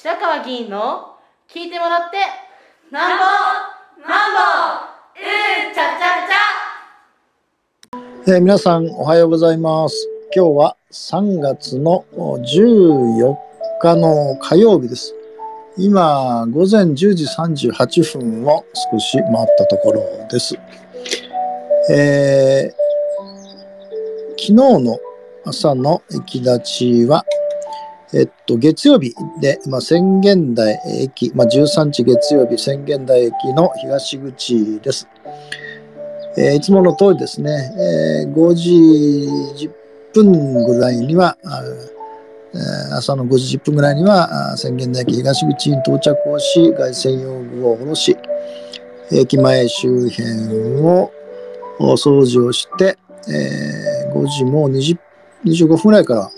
白川議員の聞いてもらってなんぼなんぼうんちゃちゃちゃ、えー、皆さんおはようございます。今日は3月の14日の火曜日です。今午前10時38分を少し回ったところです、えー、昨日の朝の駅立ちはえっと、月曜日で、まあ、宣言台駅、まあ、13日月曜日宣言台駅の東口です。えー、いつもの通りですね、えー、5時10分ぐらいには、朝の5時10分ぐらいには宣言台駅東口に到着をし、外線用具を下ろし、駅前周辺を掃除をして、えー、5時もう20 25分ぐらいから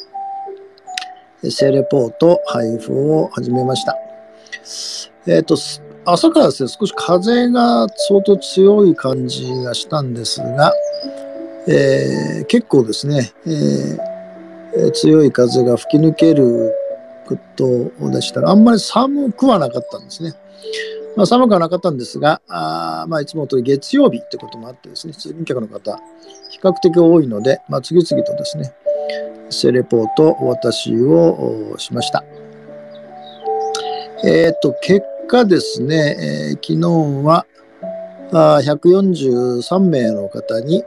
性レポート配布を始めました。えっ、ー、と、朝からですね、少し風が相当強い感じがしたんですが、えー、結構ですね、えー、強い風が吹き抜けることでしたら、あんまり寒くはなかったんですね。まあ、寒くはなかったんですが、あまあ、いつもと月曜日ってこともあってですね、通勤客の方、比較的多いので、まあ、次々とですね、セレポートお渡しをしました。えっ、ー、と、結果ですね、えー、昨日はあ143名の方に、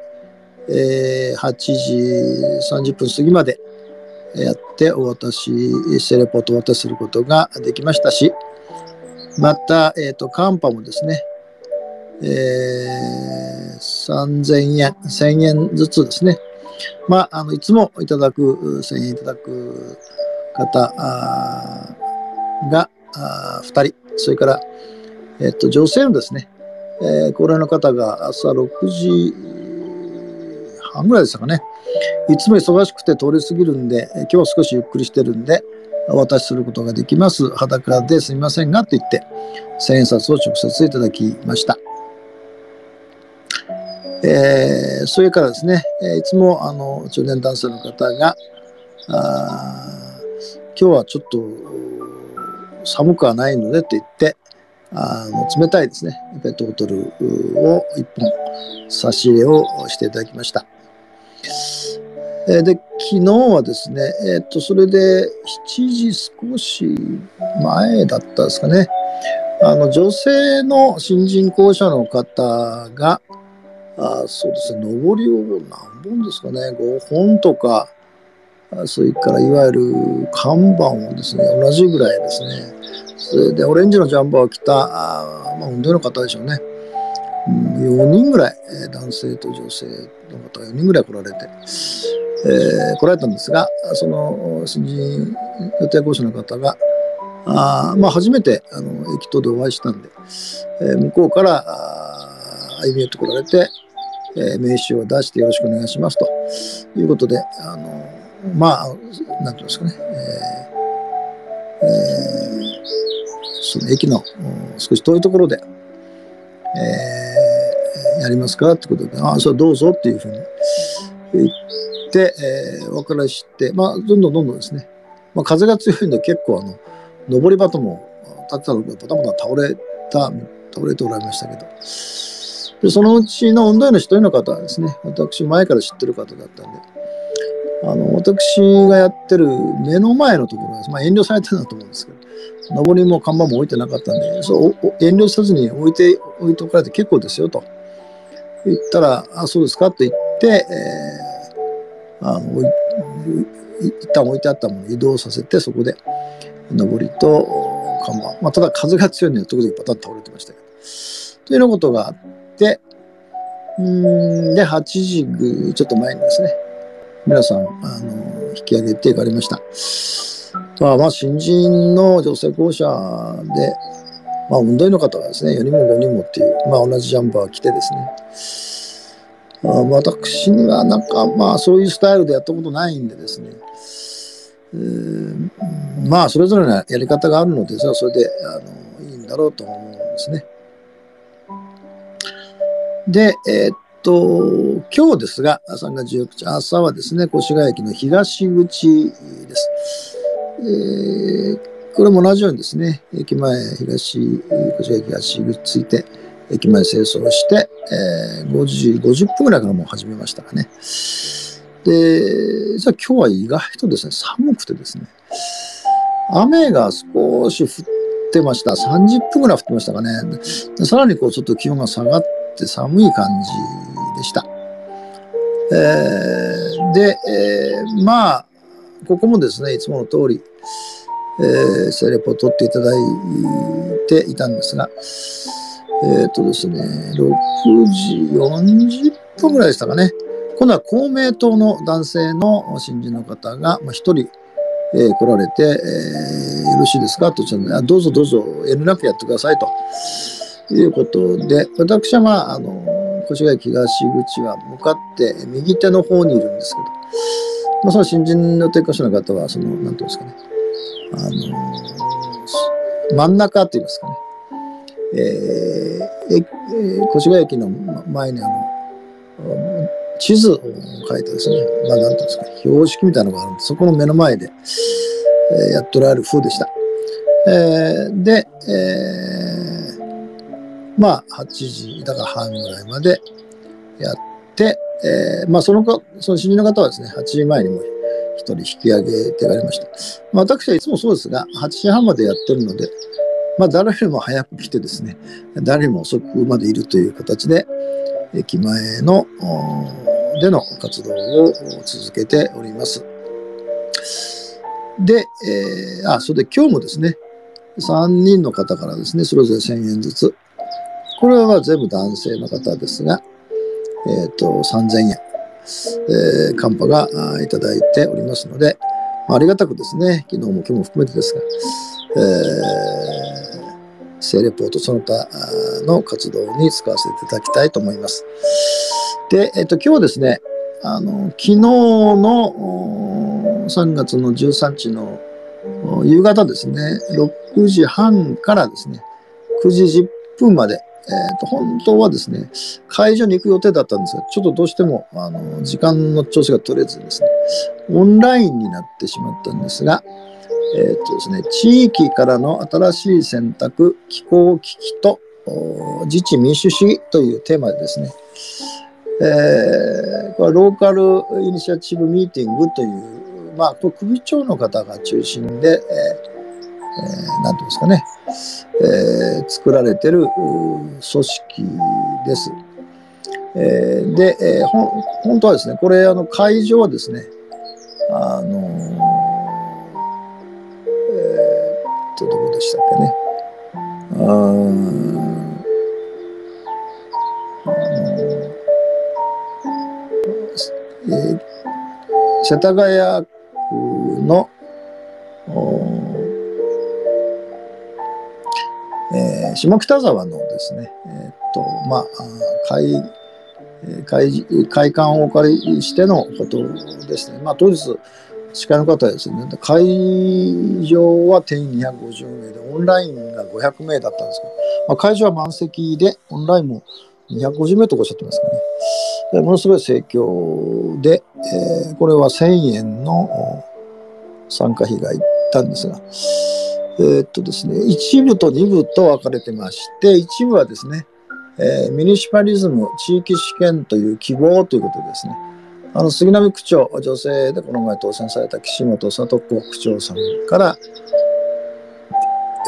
えー、8時30分過ぎまでやってお渡し、セレポートをお渡しすることができましたし、また、えっ、ー、と、カンパもですね、えー、3000円、1000円ずつですね、まあ、あのいつもいただく、1000円いただく方が2人、それから、えっと、女性のですね、えー、高齢の方が朝6時半ぐらいでしたかね、いつも忙しくて通り過ぎるんで、今日は少しゆっくりしてるんで、お渡しすることができます。裸ですみませんがと言って、千円札を直接いただきました。えー、それからですね、えいつもあの中年男性の方が、あ今日はちょっと寒くはないのでと言って、あの冷たいですね、ペットボトルを1本差し入れをしていただきました。えー、で、昨日はですね、えっ、と、それで7時少し前だったですかね、あの、女性の新人校舎の方が、あそうですね、上りを何本ですかね、5本とか、それからいわゆる看板をですね、同じぐらいですね。それで、オレンジのジャンバーを着た、あまあ、運動の方でしょうね。うん、4人ぐらい、男性と女性の方が4人ぐらい来られて、えー、来られたんですが、その新人予定講師の方が、あまあ、初めてあの駅頭でお会いしたんで、えー、向こうから歩み寄ってこられて、えー、名刺を出してよろしくお願いしますと。いうことで、あのまあ、なんていうんですかね、えーえー、その駅の少し遠いところで、えー、やりますかってことで、ああ、それどうぞっていうふうに言って、えー、お別れして、まあ、どんどんどんどんですね、まあ、風が強いんで結構あの、上り場とも立ってたのがバタバタ倒れた、倒れておられましたけど、でそのうちの運動員の一人の方はですね、私前から知ってる方だったんで、あの、私がやってる目の前のところです。まあ遠慮されてるんだと思うんですけど、上りも看板も置いてなかったんで、そう遠慮せずに置いて、置いておかれて結構ですよと言ったら、あ、そうですかって言って、えー、あの、一旦置いてあったものを移動させて、そこで上りと看板。まあ、ただ風が強いので時々パタッと倒れてましたけど。というようなことがあって、うんで、8時ぐちょっと前にですね、皆さん、あの、引き上げていかれました。まあ、まあ、新人の女性校舎で、まあ、運動員の方はですね、4人も5人もっていう、まあ、同じジャンパー着てですね、あ私にはなんか、まあ、そういうスタイルでやったことないんでですね、えー、まあ、それぞれのやり方があるので、それはそれで、あの、いいんだろうと思うんですね。で、えー、っと、今日ですが、3月19日、朝はですね、越谷駅の東口です。えー、これも同じようにですね、駅前東、越谷駅東口ついて、駅前清掃して、えー、5時50分ぐらいからもう始めましたかね。で、じゃあ今日は意外とですね、寒くてですね、雨が少し降ってました。30分ぐらい降ってましたかね。さらにこうちょっと気温が下がって寒い感じでした。えー、で、えー、まあ、ここもですね、いつもの通り、えー、セレポを取っていただいていたんですが、えっ、ー、とですね、6時40分ぐらいでしたかね。今度は公明党の男性の新人の方がま1人、えー、来られて、えー、よろしいですか？と言ったどうぞどうぞ遠慮なくやってくださいということで、私はまあ、あの、越谷東口は向かって右手の方にいるんですけど、まあ、その新人の提供者の方は、その、なんていうんですかね、あの真ん中って言いますかね、えー、越谷駅の前にあの、地図を書いてですね、まあ、なんていうんですか、標識みたいなのがあるんで、そこの目の前で、えー、やっておられる風でした。えー、で、えー、まあ、8時、だから半ぐらいまでやって、えー、まあ、そのか、その死人の方はですね、8時前にも一人引き上げてられました。まあ、私はいつもそうですが、8時半までやってるので、まあ、誰よりも早く来てですね、誰よりも遅くまでいるという形で、駅前の、での活動を続けております。で、えー、あ、それで今日もですね、3人の方からですね、それぞれ1000円ずつ。これは全部男性の方ですが、えっ、ー、と、3000円、えー、カンパがいただいておりますので、まありがたくですね、昨日も今日も含めてですが、えー、性レポートその他の活動に使わせていただきたいと思います。で、えっ、ー、と、今日はですね、あの、昨日の3月の13日の夕方ですね、6時半からですね、9時10分まで、えーと、本当はですね、会場に行く予定だったんですが、ちょっとどうしてもあの時間の調子が取れずですね、オンラインになってしまったんですが、えーとですね、地域からの新しい選択、気候危機と自治民主主義というテーマでですね、えー、これローカルイニシアチブミーティングという、まあ、これ首長の方が中心で、えーえー、なんていうんですかね、えー、作られてる組織です。えー、で、えー、ほ本当はですね、これ、あの、会場はですね、あのー、えー、っと、どこでしたっけね。あえー、世田谷区の、下北沢のですね、えー、っと、まあ、会、会、会館をお借りしてのことですね。まあ、当日、司会の方はですね、会場は定員250名で、オンラインが500名だったんですけど、まあ、会場は満席で、オンラインも250名とおっしゃってますかね。ものすごい盛況で、えー、これは1000円の参加費がいったんですが、えー、っとですね、一部と二部と分かれてまして、一部はですね、えー、ミニシパリズム地域試験という希望ということですね。あの杉並区長、女性でこの前当選された岸本里子区長さんから、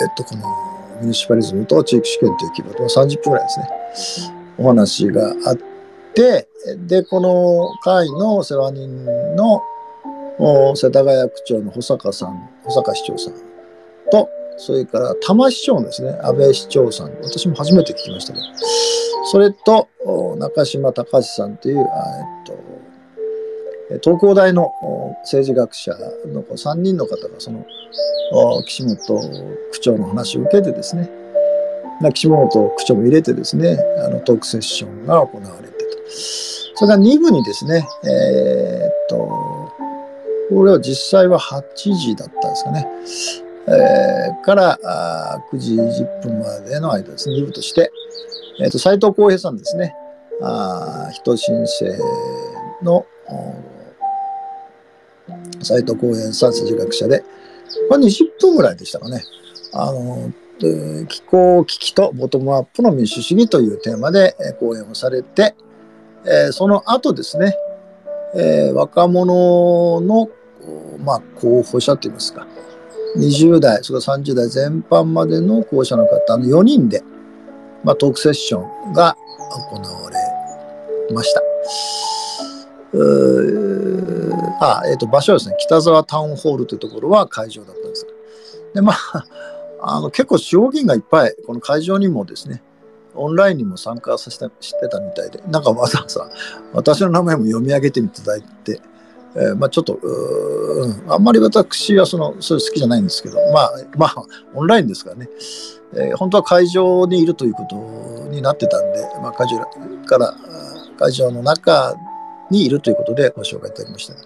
えっと、このミニシパリズムと地域試験という希望と30分ぐらいですね、お話があって、で、この会の世話人の世田谷区長の保坂さん、保坂市長さんと、それから多摩市長ですね、安倍市長さん、私も初めて聞きましたけど、それと中島隆さんという、えっと、東工大の政治学者の3人の方がその岸本区長の話を受けてですね、岸本区長も入れてですね、あのトークセッションが行われてと。それから2部にですね、えー、っと、これは実際は8時だったんですかね。えー、からあ9時10分までの間ですね、2部として、えー、っと斉藤浩平さんですね、あ人申請の斉藤浩平さん、政治学者で、これ20分ぐらいでしたかね。あの、え気候危機とボトムアップの民主主義というテーマで講演をされて、えその後ですね、え若者の、まあ、候補者といいますか、20代、それから30代全般までの候補者の方の4人で、まあ、トークセッションが行われました。あ、えっ、ー、と、場所はですね、北沢タウンホールというところは会場だったんです。で、まあ、あの結構地方議員がいっぱい、この会場にもですね、オンラインにも参加させてしてたみたいで、なんかわざわざ私の名前も読み上げていただいて、えー、まあちょっと、うん、あんまり私はその、それ好きじゃないんですけど、まあ、まあ、オンラインですからね、えー、本当は会場にいるということになってたんで、まあ会場から、会場の中にいるということでご紹介いただきました。ま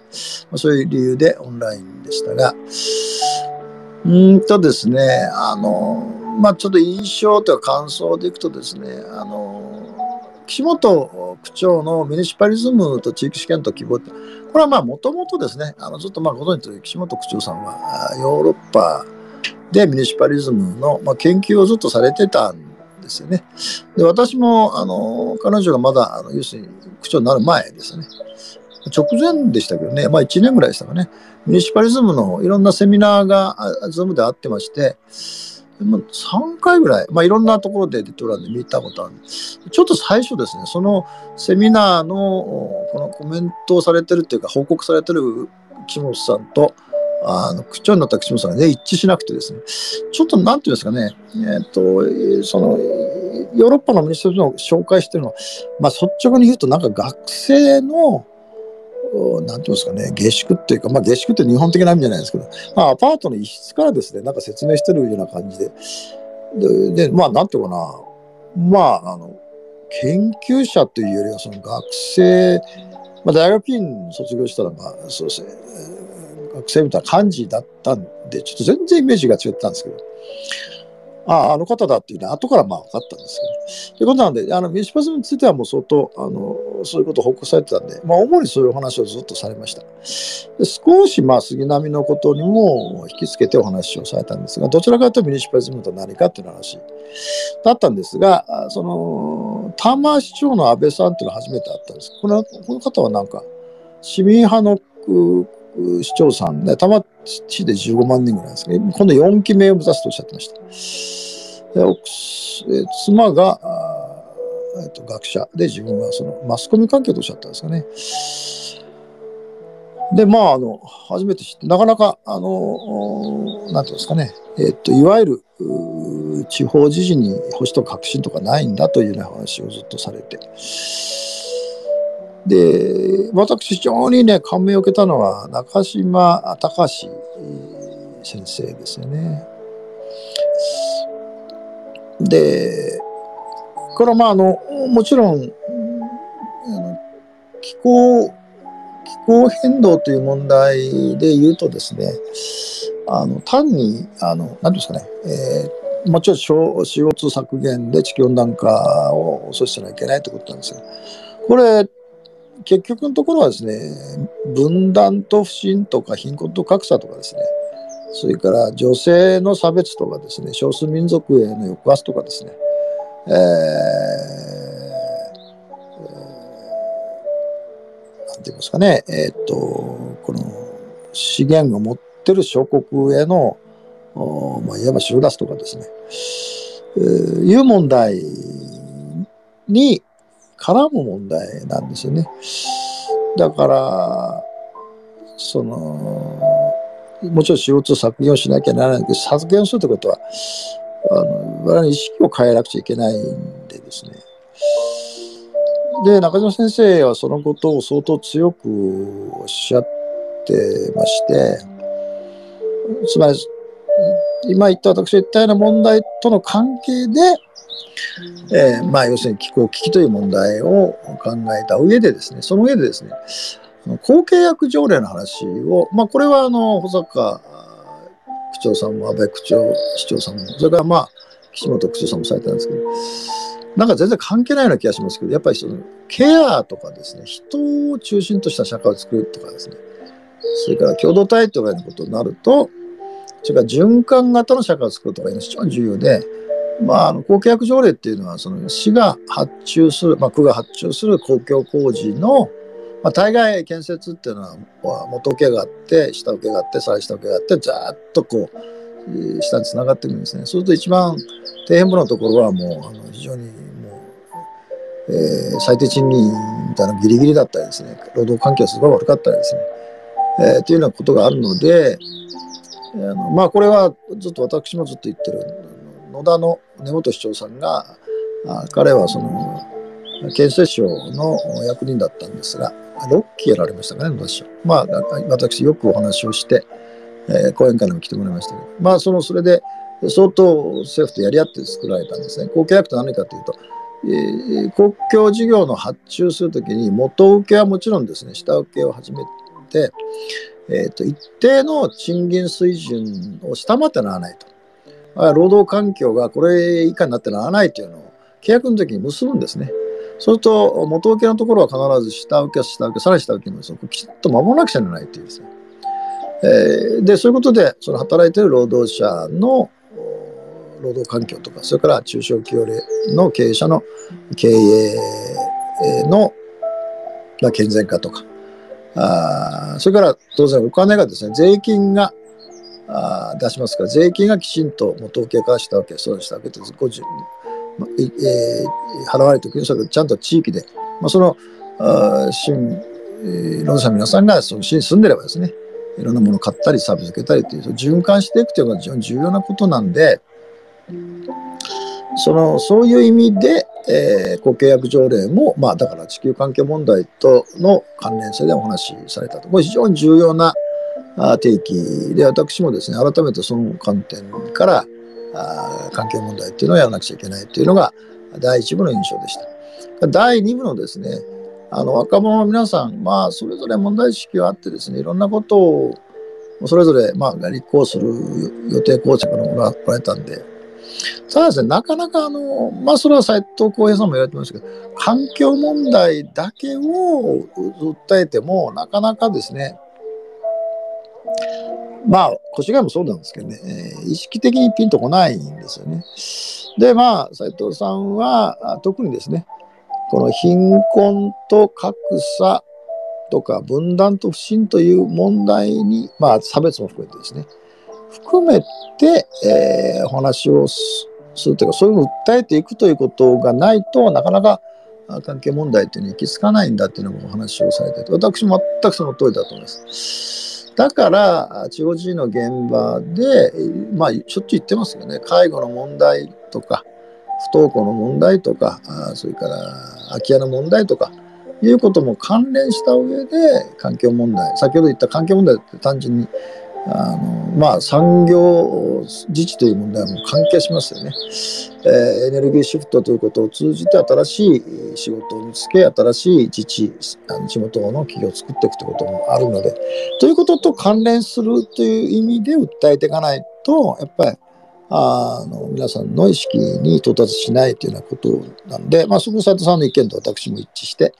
あ、そういう理由でオンラインでしたが、うんとですね、あの、まあ、ちょっと印象というか感想でいくとですね、あの、岸本区長のミニシパリズムと地域試験と希望って、これはまあもともとですね、あのずっとまあご存知という岸本区長さんはヨーロッパでミニシパリズムのまあ研究をずっとされてたんですよね。で、私もあの彼女がまだあの要するに区長になる前ですね。直前でしたけどね、まあ1年ぐらいでしたかね。ミュニシパリズムのいろんなセミナーがズームであってまして、3回ぐらい、まあ、いろんなところでデトラで見たことある。ちょっと最初ですね、そのセミナーのこのコメントをされてるっていうか、報告されてる木本さんと、あの区長になった岸本さんがね、一致しなくてですね、ちょっとなんていうんですかね、えっ、と、その、ヨーロッパのミニストリーの紹介してるのは、まあ、率直に言うと、なんか学生の、なんていうんですかね、下宿っていうか、まあ下宿って日本的な意味じゃないですけど、まあアパートの一室からですね、なんか説明してるような感じで、で、でまあなんていうかな、まあ、あの、研究者というよりはその学生、まあ大学院卒業したら、まあそうですね、学生みたいな感じだったんで、ちょっと全然イメージが違ったんですけど、ああ、の方だっていうのは後からまあ分かったんですけど。ということなんで、あの、ミシパズムについてはもう相当、あの、そういうことを報告されてたんで、まあ、主にそういうお話をずっとされました。で少し、まあ、杉並のことにも引き付けてお話をされたんですが、どちらかというとミニシパズムと何かっていう話だったんですが、その、ター市長の安倍さんっていうのは初めて会ったんです。このこの方はなんか、市民派の市長さんで、多摩市で15万人ぐらいですけど、今度4期目を目指すとおっしゃってました。で妻が、えっと、学者で、自分はそのマスコミ関係とおっしゃったんですかね。で、まあ、あの、初めて知って、なかなか、あの、なんていうんですかね、えっと、いわゆる、地方自治に保守と革新とかないんだというような話をずっとされて、で、私非常にね、感銘を受けたのは中島隆先生ですよね。で、これはまああの、もちろん、気候、気候変動という問題で言うとですね、あの単に、あの、何ですかね、えー、もちろん CO2 削減で地球温暖化を阻止しなきゃいけないということなんですが、これ、結局のところはですね、分断と不信とか貧困と格差とかですね、それから女性の差別とかですね、少数民族への抑圧とかですね、えー、なんて言いますかね、えー、っと、この資源を持ってる諸国への、まあ、いわば収奪とかですね、えー、いう問題に絡む問題なんですよね。だから、その、もちろん仕事削減をしなきゃならないけど、削減するということは、あの我々意識を変えなくちゃいけないんでですね。で、中島先生はそのことを相当強くおっしゃってまして、つまり、今言った私が言ったような問題との関係で、えー、まあ、要するに気候危機という問題を考えた上でですね、その上でですね、後継役条例の話を、まあ、これはあの、保坂区長さんも安倍区長、市長さんも、それからまあ、岸本区長さんもされたんですけど、なんか全然関係ないような気がしますけど、やっぱりそのケアとかですね、人を中心とした社会を作るとかですね、それから共同体とかいうことになると、それから循環型の社会を作るとかいうのが非常に重要で、まあ、あの公契約条例っていうのはその市が発注する、まあ、区が発注する公共工事の、まあ、大概建設っていうのは元請けがあって下請けがあって再下請けがあってざっとこう下につながっていくんですね。そうすると一番底辺部のところはもうあの非常にもう、えー、最低賃金みたいなギリギリだったりですね労働環境がすごい悪かったりですね、えー、っていうようなことがあるので、あのまあこれはずっと私もずっと言ってる野田の根本市長さんがあ彼はその建設省の役人だったんですが6期やられましたかね野田市長。まあ私よくお話をして、えー、講演会にも来てもらいましたけど。まあそのそれで相当政府とやり合って作られたんですね。公契約と何かというとえー、公共事業の発注するときに元請けはもちろんですね。下請けを始めて、えーと、一定の賃金水準を下回ってならないと。労働環境がこれ以下になってならないというのを契約の時に結ぶんですね。そうすると、元請けのところは必ず下請け、下請け、さらに下請けのそこきちっと守らなくちゃならないというですね。えー、で、そういうことで、その働いている労働者の労働環境とか、それから中小企業の経営者の経営の健全化とか、あそれから当然お金がですね、税金があ出しますから、税金がきちんと元請けからしたわけ、そうしたわけです。50えー、払われておくそれちゃんと地域で、まあ、その新、えー、労働者の皆さんがその市に住んでればですね、いろんなものを買ったりサービス受けたりという、循環していくというのが非常に重要なことなんで、そのそういう意味で、えー、契約条例も、まあ、だから地球環境問題との関連性でお話しされたと。これ非常に重要な提起で、私もですね、改めてその観点からあ環境問題っていうのをやらなくちゃいけないというのが第一部の印象でした。第二部のですね、あの若者の皆さん、まあ、それぞれ問題意識があってですね、いろんなことをそれぞれ、まあ、立候補する予定校着のおられたんで、ただですね、なかなかあの、まあそれは斎藤浩平さんも言われてましたけど、環境問題だけを訴えても、なかなかですね、まあ、越谷もそうなんですけどね、えー、意識的にピンとこないんですよね。で、まあ、斎藤さんは、特にですね、この貧困と格差とか分断と不信という問題に、まあ、差別も含めてですね、含めて、えー、お話をするというか、そういうのを訴えていくということがないとなかなか関係問題というのに行き着かないんだっていうのもお話をされてて、私も全くその通りだと思います。だから、地方自治の現場で、まあ、しょっちゅう言ってますよね。介護の問題とか、不登校の問題とか、それから空き家の問題とか、いうことも関連した上で環境問題、先ほど言った環境問題って単純にあのまあ、産業自治という問題も関係しますよね、えー、エネルギーシフトということを通じて新しい仕事を見つけ新しい自治あの地元の企業を作っていくということもあるのでということと関連するという意味で訴えていかないとやっぱりあの皆さんの意識に到達しないというようなことなんで、まあ、そこ斉藤さんの意見と私も一致して、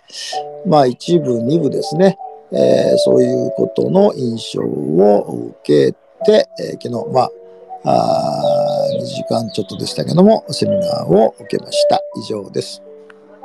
まあ、一部二部ですね。えー、そういうことの印象を受けて、えー、昨日、まあ、あ2時間ちょっとでしたけども、セミナーを受けました。以上です。